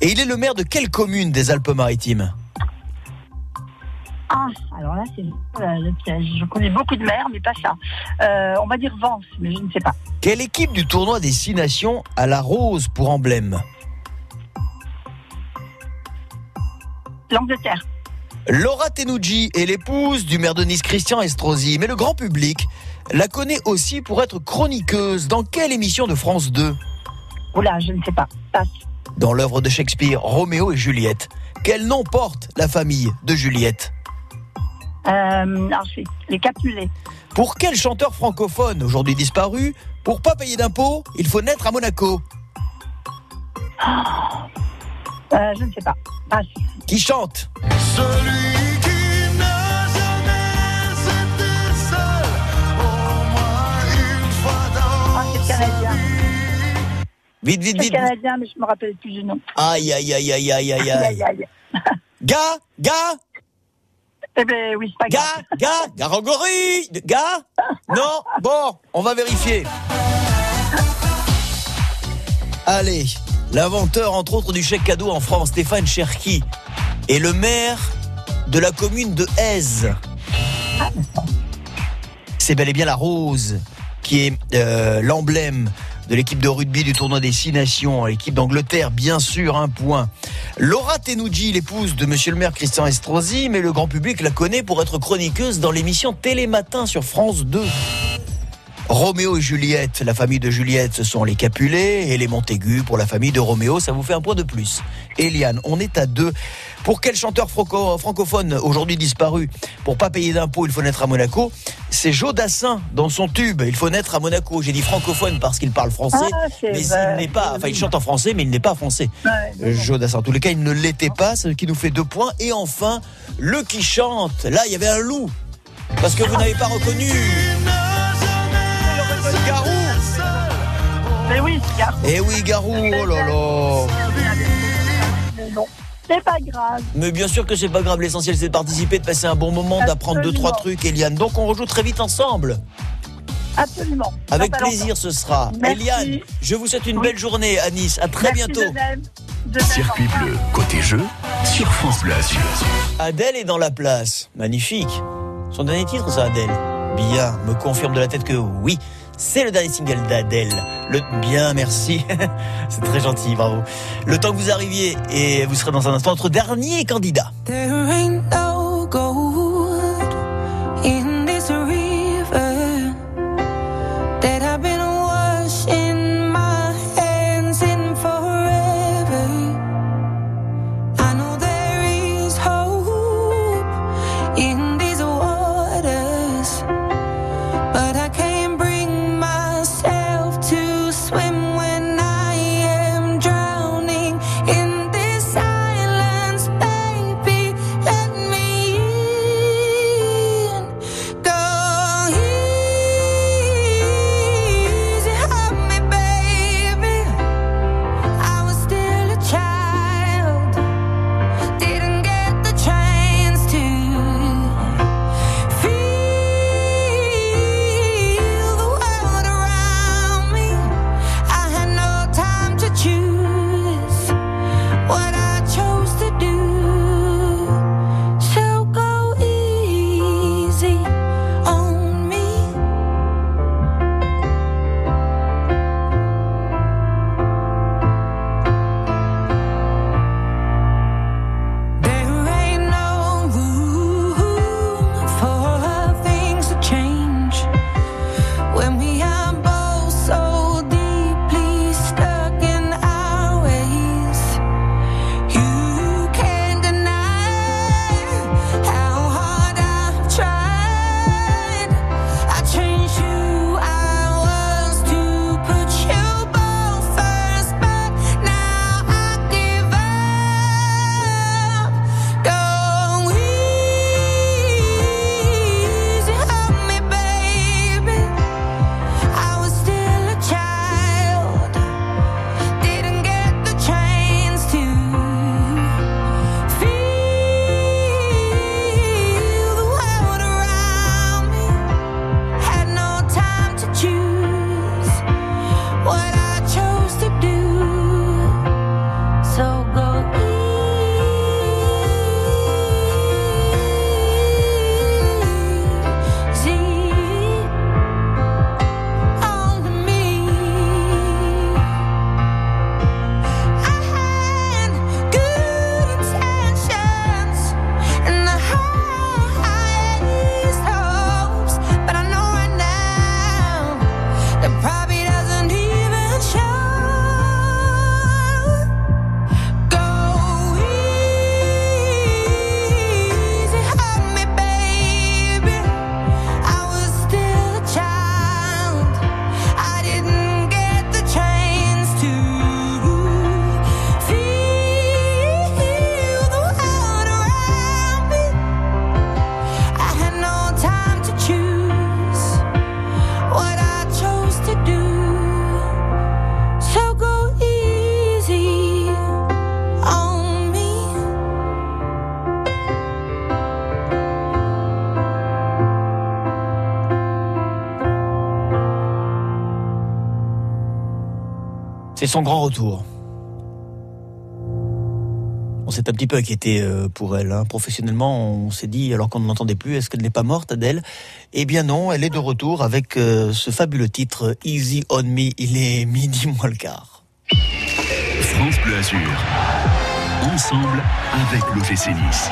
Et il est le maire de quelle commune des Alpes-Maritimes? Ah, alors là, c'est euh, le piège. Je connais beaucoup de mers, mais pas ça. Euh, on va dire Vence, mais je ne sais pas. Quelle équipe du tournoi des Six Nations a la rose pour emblème? L'Angleterre. Laura Tenucci est l'épouse du maire de Nice Christian Estrosi, mais le grand public la connaît aussi pour être chroniqueuse. Dans quelle émission de France 2 Oula, je ne sais pas. Passe. Dans l'œuvre de Shakespeare, Roméo et Juliette. Quel nom porte la famille de Juliette? Euh, ensuite, les Capulets. Pour quel chanteur francophone, aujourd'hui disparu, pour pas payer d'impôts, il faut naître à Monaco? Euh, je ne sais pas. Passe. Qui chante Celui qui n'a jamais été seul, au moins une fois dans Ah, c'est canadien. Vite, vite, C'est vite. canadien, mais je me rappelle plus du nom. Aïe, aïe, aïe, aïe, aïe, aïe, aïe. aïe. Gars, gars, Eh ben oui, c'est pas grave. gars, gars, Garogori, gars Non Bon, on va vérifier. Allez, l'inventeur, entre autres, du chèque cadeau en France, Stéphane Cherki, est le maire de la commune de Aise. C'est bel et bien la rose qui est euh, l'emblème de l'équipe de rugby du tournoi des Six Nations, l'équipe d'Angleterre, bien sûr, un point. Laura Tenucci, l'épouse de Monsieur le maire Christian Estrosi, mais le grand public la connaît pour être chroniqueuse dans l'émission Télématin sur France 2. Roméo et Juliette, la famille de Juliette, ce sont les Capulets et les Montaigu pour la famille de Roméo, ça vous fait un point de plus. Eliane, on est à deux. Pour quel chanteur franco- francophone aujourd'hui disparu Pour pas payer d'impôts, il faut naître à Monaco? C'est Joe Dassin dans son tube. Il faut naître à Monaco. J'ai dit francophone parce qu'il parle français, Ah, mais vrai. il n'est pas. Enfin, il chante en français, mais il n'est pas français. Euh, Joe Dassin. En tous les cas, il ne l'était pas, ce qui nous fait deux points. Et enfin, le qui chante. Là, il y avait un loup. Parce que vous n'avez pas reconnu. Mais oui, c'est Garou. Eh oui, Garou. Oh là là. Mais non. C'est pas grave. Mais bien sûr que c'est pas grave, l'essentiel c'est de participer, de passer un bon moment, d'apprendre deux, trois trucs, Eliane. Donc on rejoue très vite ensemble. Absolument. Avec plaisir ce sera. Merci. Eliane, je vous souhaite une belle journée à Nice. À très Merci bientôt. de même. De même. Circuit bleu, côté jeu, sur France Bleu Azur. Adèle est dans la place. Magnifique. Son dernier titre, ça, Adèle Bien, me confirme de la tête que oui. C'est le dernier single d'Adèle. Le bien, merci. [LAUGHS] C'est très gentil, bravo. Le temps que vous arriviez et vous serez dans un instant notre dernier candidat. C'est son grand retour. On s'est un petit peu inquiété euh, pour elle. hein. Professionnellement, on s'est dit, alors qu'on ne l'entendait plus, est-ce qu'elle n'est pas morte, Adèle? Eh bien non, elle est de retour avec euh, ce fabuleux titre Easy on Me. Il est midi moins le quart. France Bleu Azur. Ensemble avec l'OGC Nice.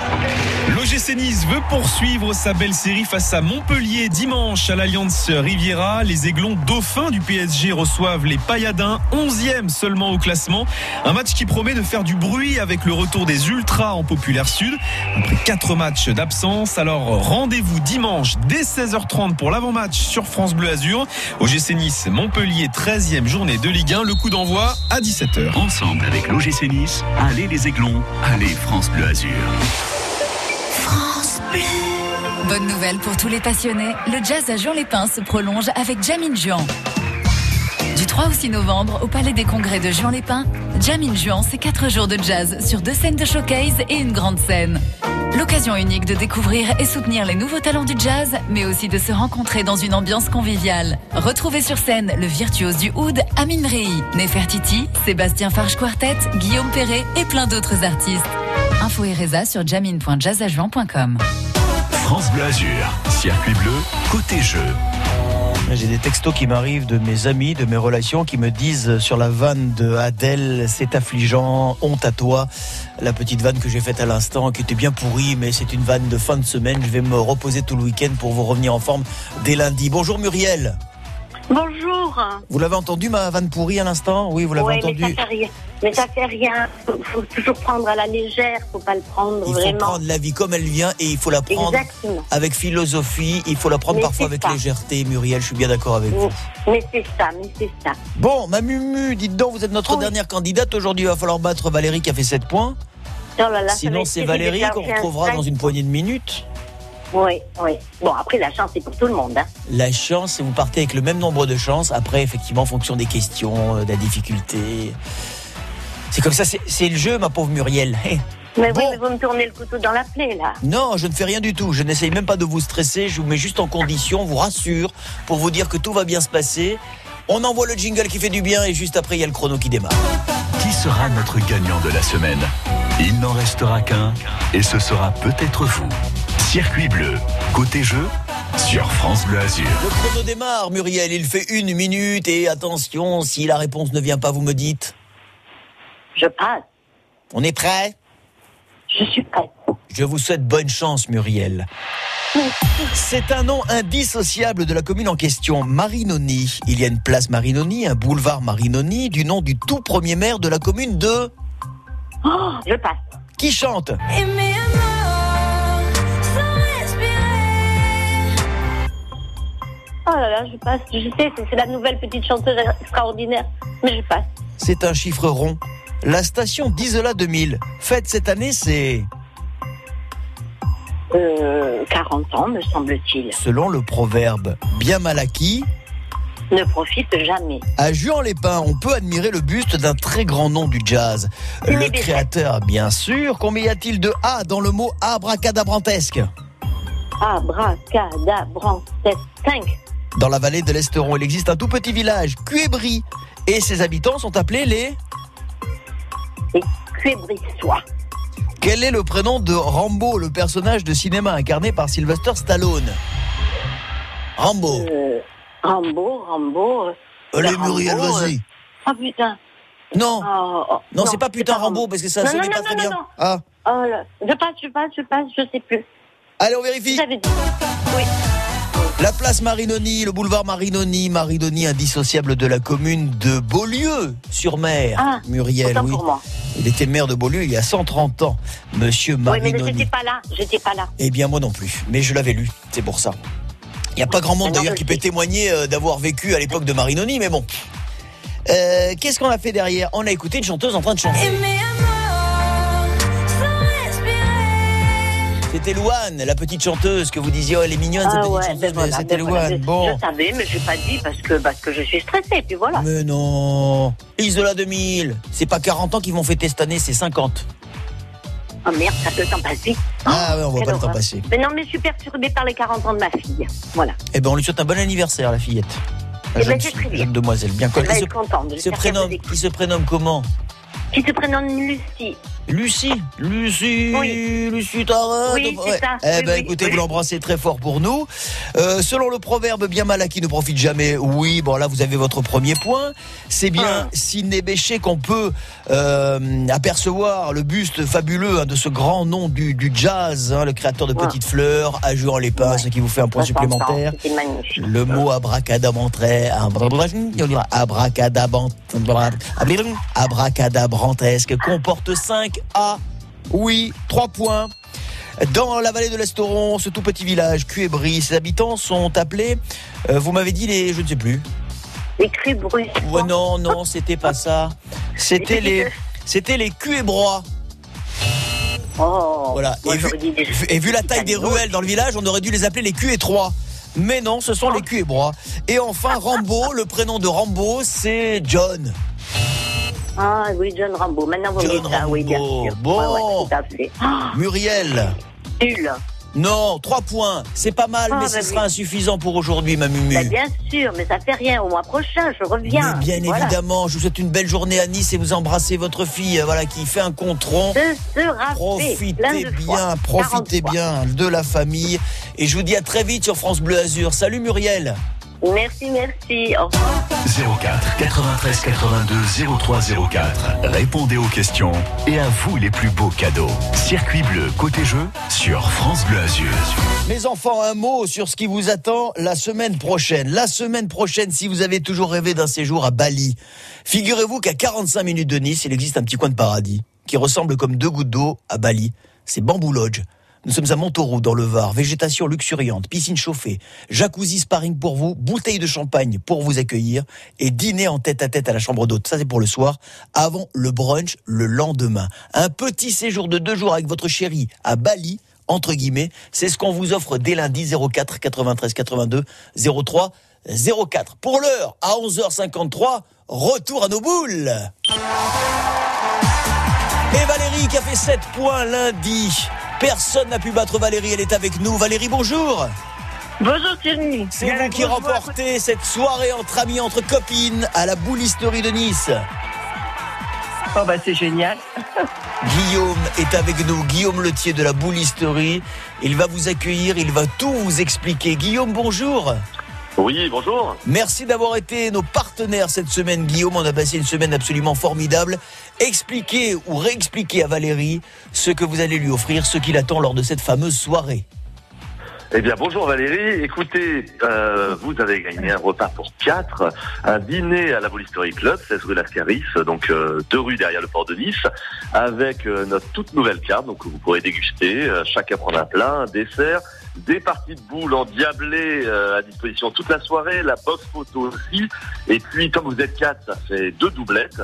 L'OGC Nice veut poursuivre sa belle série face à Montpellier dimanche à l'Alliance Riviera. Les Aiglons dauphins du PSG reçoivent les Payadins, 11e seulement au classement. Un match qui promet de faire du bruit avec le retour des Ultras en Populaire Sud. Après quatre matchs d'absence, alors rendez-vous dimanche dès 16h30 pour l'avant-match sur France Bleu Azur. OGC Nice, Montpellier, 13e journée de Ligue 1. Le coup d'envoi à 17h. Ensemble avec l'OGC Nice, allez les Aiglons, allez France Bleu Azur. France Bleu. Bonne nouvelle pour tous les passionnés, le jazz à Jean-les-Pins se prolonge avec Jamine Juan. Du 3 au 6 novembre, au Palais des Congrès de Juan-les-Pins, Jam in Juan, c'est 4 jours de jazz sur deux scènes de showcase et une grande scène. L'occasion unique de découvrir et soutenir les nouveaux talents du jazz, mais aussi de se rencontrer dans une ambiance conviviale. Retrouvez sur scène le virtuose du oud Amin Rei, Nefertiti, Sébastien Farge Quartet, Guillaume Perret et plein d'autres artistes. Info et sur jamin.jazzajuan.com. France Bleu Azur, circuit bleu, côté jeu. J'ai des textos qui m'arrivent de mes amis, de mes relations, qui me disent sur la vanne de Adèle, c'est affligeant, honte à toi. La petite vanne que j'ai faite à l'instant, qui était bien pourrie, mais c'est une vanne de fin de semaine. Je vais me reposer tout le week-end pour vous revenir en forme dès lundi. Bonjour Muriel. Bonjour. Vous l'avez entendu ma vanne pourrie à l'instant Oui, vous l'avez Ouais, entendu. Mais ça fait rien. Mais ça fait rien. Faut, faut toujours prendre à la légère. Faut pas le prendre Il faut vraiment. prendre la vie comme elle vient et il faut la prendre Exactement. avec philosophie. Il faut la prendre Mais parfois avec ça. légèreté, Muriel. Je suis bien d'accord avec vous. Mais c'est ça, mais c'est ça. Bon, ma Mumu, dites donc, vous êtes notre dernière candidate. Aujourd'hui, il va falloir battre Valérie qui a fait 7 points. Oh là là, Sinon, c'est. Valérie qu'on retrouvera dans une poignée de minutes. Oui, oui. Bon, après, la chance, c'est pour tout le monde. Hein. La chance, c'est vous partez avec le même nombre de chances. Après, effectivement, en fonction des questions, euh, de la difficulté. C'est comme ça, c'est le jeu, ma pauvre Muriel. Hé. Mais oui, mais vous me tournez le couteau dans la plaie, là. Non, je ne fais rien du tout. Je n'essaye même pas de vous stresser. Je vous mets juste en condition, vous rassure, pour vous dire que tout va bien se passer. On envoie le jingle qui fait du bien et juste après, il y a le chrono qui démarre. Qui sera notre gagnant de la semaine? Il n'en restera qu'un et ce sera peut-être vous. Circuit bleu, côté jeu, sur France Bleu Azur. Le chrono démarre, Muriel. Il fait une minute et attention, si la réponse ne vient pas, vous me dites. Je passe. On est prêt? Je suis prête. Je vous souhaite bonne chance, Muriel. C'est un nom indissociable de la commune en question, Marinoni. Il y a une place Marinoni, un boulevard Marinoni, du nom du tout premier maire de la commune de... Oh, je passe. Qui chante? Oh là là, je passe. Je sais, c'est- la nouvelle petite chanteuse extraordinaire. Mais je passe. C'est un chiffre rond. La station d'Isola 2000 fête cette année, c'est... Euh, 40 ans, me semble-t-il. Selon le proverbe bien mal acquis, Ne profite jamais. à Juan-les-Pins, on peut admirer le buste d'un très grand nom du jazz. Le créateur, bien sûr. Combien y a-t-il de A dans le mot abracadabrantesque? Abracadabrantesque. 5. Dans la vallée de l'Esteron, il existe un tout petit village, Cuébry, et ses habitants sont appelés les... Les Cuébrissois. Quel est le prénom de Rambo, le personnage de cinéma incarné par Sylvester Stallone? Rambo. Euh, Rambo, Rambo. euh, Allez, le Muriel, Rambo, vas-y. euh, Oh putain. Non. Oh, oh, Non, c'est pas putain Rambo, parce que ça Non, non, pas non, très non, bien. non. Ah. Oh. Je passe, je passe, je passe, je sais plus. Allez, on vérifie. J'avais dit. Oui. La place Marinoni, le boulevard Marinoni, Marinoni indissociable de la commune de Beaulieu-sur-Mer. Ah, Muriel, oui. pour moi. Il était maire de Beaulieu il y a 130 ans, monsieur Oui, mais Marinoni. j'étais pas là. J'étais pas là. Eh bien, moi non plus. Mais je l'avais lu, c'est pour ça. Il n'y a pas grand monde d'ailleurs qui peut témoigner euh, d'avoir vécu à l'époque de Marinoni, mais bon. Euh, Qu'est-ce qu'on a fait derrière? On a écouté une chanteuse en train de chanter. C'était Louane, la petite chanteuse que vous disiez, oh, elle est mignonne, cette Ah petite ouais, chanteuse, ben voilà, c'était ben. Louane. Je- Bon. Je savais, mais je n'ai pas dit parce que, parce que je suis stressée, puis voilà. Mais non Isola 2000 C'est pas 40 ans qu'ils vont fêter cette année, c'est 50. Oh merde, ça peut le temps passe vite. Ah ouais, on voit Quelle pas le temps passer. Mais non, mais je suis perturbée par les 40 ans de ma fille. Voilà. Eh ben, on lui souhaite un bon anniversaire, la fillette. La Eh jeune, ben, c'est très bien. jeune demoiselle, bien Elle connue. va Il se, être contente. se prénomme, il se prénomme comment? Qui se prénomme Lucie. Lucie Lucie Oui. Lucie t'arrêtes Oui, ça. Eh Oui, ben écoutez, vous l'embrassez très fort pour nous. Euh, selon le proverbe bien mal acquis ne profite jamais, oui, bon là vous avez votre premier point. C'est bien Ah. Sidney Bechet qu'on peut euh, apercevoir le buste fabuleux hein, de ce grand nom du, du jazz, hein, le créateur de Ouais. Petites Fleurs, à jouer en lépin, ce qui vous fait un point 60 ans, supplémentaire. Le mot abracadabrantrais, abracadabrant- abracadabrantesque comporte 5 A. Oui, 3 points. Dans la vallée de l'Esteron, ce tout petit village, Cuébry, ses habitants sont appelés, euh, vous m'avez dit les, je ne sais plus. Les brusques. Ouais, non, non, c'était pas ça. C'était les, c'était les Cuébrois. Oh. Voilà. Et vu, j'aurais dit des- et vu la taille des ruelles dans le village, on aurait dû les appeler les Q3. Mais non, ce sont les bras. Et enfin, Rambo, le prénom de Rambo, c'est John. Ah oui, John Rambo. Maintenant, vous me dites ça, oui, bien sûr. Bon. Ouais, ouais, tout à fait. Ah, Muriel. nul. Non, trois points. C'est pas mal, Ah, mais bah ce oui. sera insuffisant pour aujourd'hui, ma Mumu. Bah, bien sûr, mais ça fait rien. Au mois prochain, je reviens. Mais bien Voilà. évidemment, je vous souhaite une belle journée à Nice et vous embrassez votre fille, euh, voilà, qui fait un contron. Ce sera fait. Profitez fois. bien, profitez 40 fois. bien de la famille. Et je vous dis à très vite sur France Bleu Azur. Salut Muriel. Merci, merci. Au revoir. 04 93 82 03 04. Répondez aux questions et à vous les plus beaux cadeaux. Circuit bleu côté jeu sur France Bleu Azur. Mes enfants, un mot sur ce qui vous attend la semaine prochaine. La semaine prochaine, si vous avez toujours rêvé d'un séjour à Bali, figurez-vous qu'à 45 minutes de Nice, il existe un petit coin de paradis qui ressemble comme deux gouttes d'eau à Bali. C'est Bamboo Lodge. Nous sommes à Montauroux, dans le Var. Végétation luxuriante, piscine chauffée, jacuzzi sparring pour vous, bouteille de champagne pour vous accueillir et dîner en tête à tête à la chambre d'hôte. Ça, c'est pour le soir. Avant le brunch le lendemain. Un petit séjour de deux jours avec votre chérie à Bali entre guillemets. C'est ce qu'on vous offre dès lundi 04 93 82 03 04. Pour l'heure, à 11h53, retour à nos boules. Et Valérie qui a fait 7 points lundi. Personne n'a pu battre Valérie, elle est avec nous. Valérie, bonjour. Bonjour Thierry. C'est vous qui remportez cette soirée entre amis, entre copines à la boulisterie de Nice. Oh bah c'est génial. [LAUGHS] Guillaume est avec nous, Guillaume Letier de la boulisterie. Il va vous accueillir, il va tout vous expliquer. Guillaume, bonjour. Oui, bonjour. Merci d'avoir été nos partenaires cette semaine, Guillaume. On a passé une semaine absolument formidable. Expliquez ou réexpliquez à Valérie ce que vous allez lui offrir, ce qu'il attend lors de cette fameuse soirée. Eh bien, bonjour Valérie. Écoutez, euh, vous avez gagné un repas pour quatre, un dîner à la Bolistory Club, 16 rue Lascaris, donc euh, deux rues derrière le port de Nice, avec euh, notre toute nouvelle carte, donc que vous pourrez déguster, chacun prendre un plat, un dessert, des parties de boules endiablées euh, à disposition toute la soirée, la box photo aussi, et puis comme vous êtes quatre, ça fait deux doublettes.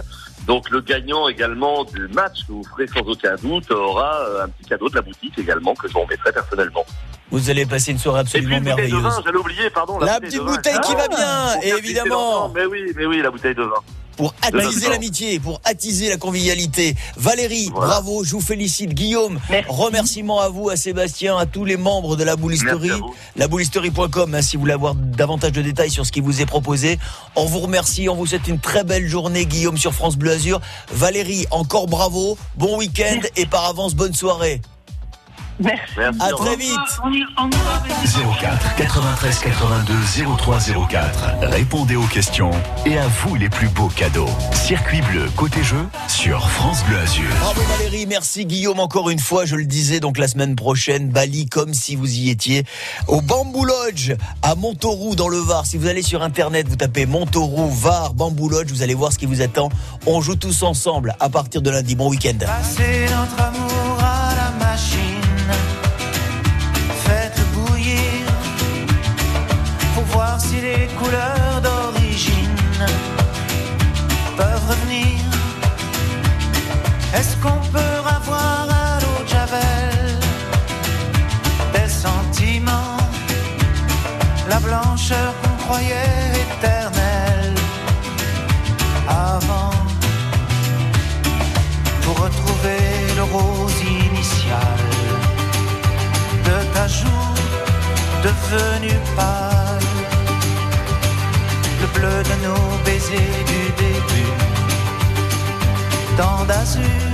Donc le gagnant également du match que vous ferez sans aucun doute aura euh, un petit cadeau de la boutique également que je vous remettrai personnellement. Vous allez passer une soirée absolument Et puis une bouteille de merveilleuse. vin, j'allais oublier, pardon. La bouteille petite bouteille qui va Ah, bien, faire pisser évidemment. Mais oui, mais oui, la bouteille de vin. Pour attiser l'amitié, pour attiser la convivialité. Valérie, Voilà. bravo, je vous félicite. Guillaume, remerciements à vous, à Sébastien, à tous les membres de la boulisterie. Laboulisterie.com, hein, si vous voulez avoir davantage de détails sur ce qui vous est proposé. On vous remercie, on vous souhaite une très belle journée, Guillaume, sur France Bleu Azur. Valérie, encore bravo, bon week-end et par avance, bonne soirée. Merci. À très vite. 04 93 82 03 04. Répondez aux questions et à vous les plus beaux cadeaux. Circuit bleu côté jeu sur France Bleu Azur. Bravo Valérie, merci Guillaume encore une fois, je le disais donc la semaine prochaine, Bali comme si vous y étiez au Bamboo Lodge à Montauroux dans le Var. Si vous allez sur internet, vous tapez Montauroux Var Bamboo Lodge, vous allez voir ce qui vous attend. On joue tous ensemble à partir de lundi. Bon week-end. Passez notre amour à la machine. Est-ce qu'on peut avoir à l'eau de Javel des sentiments, la blancheur qu'on croyait éternelle avant? pour retrouver le rose initial de ta joue devenu pâle, le bleu de nos baisers du début, tant d'azur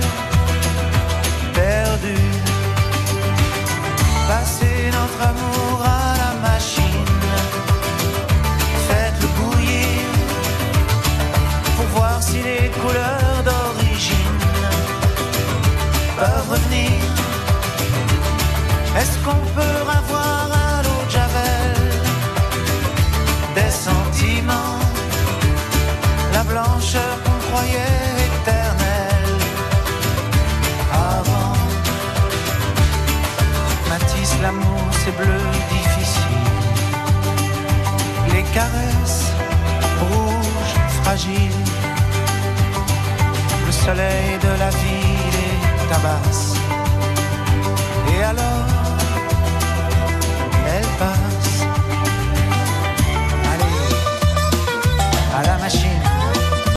perdu, passer notre amour à la machine, faites-le bouillir pour voir si les couleurs d'origine peuvent revenir. Est-ce qu'on peut l'amour, c'est bleu difficile. Les caresses rouges, fragiles. Le soleil de la ville tabasse. Et alors,